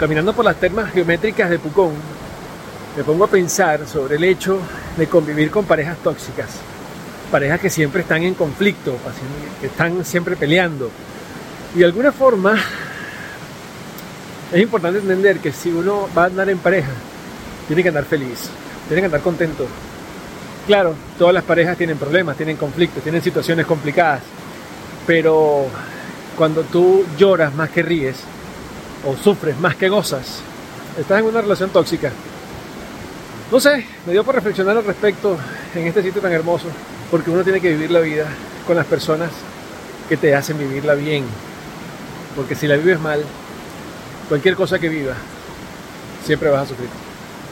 caminando por las termas geométricas de Pucón, me pongo a pensar sobre el hecho de convivir con parejas tóxicas, parejas que siempre están en conflicto, que están siempre peleando. Y de alguna forma es importante entender que si uno va a andar en pareja, tiene que andar feliz, tiene que andar contento. Claro, todas las parejas tienen problemas, tienen conflictos, tienen situaciones complicadas, pero cuando tú lloras más que ríes, o sufres más que gozas, estás en una relación tóxica. No sé, me dio por reflexionar al respecto en este sitio tan hermoso, porque uno tiene que vivir la vida con las personas que te hacen vivirla bien. Porque si la vives mal, cualquier cosa que viva, siempre vas a sufrir.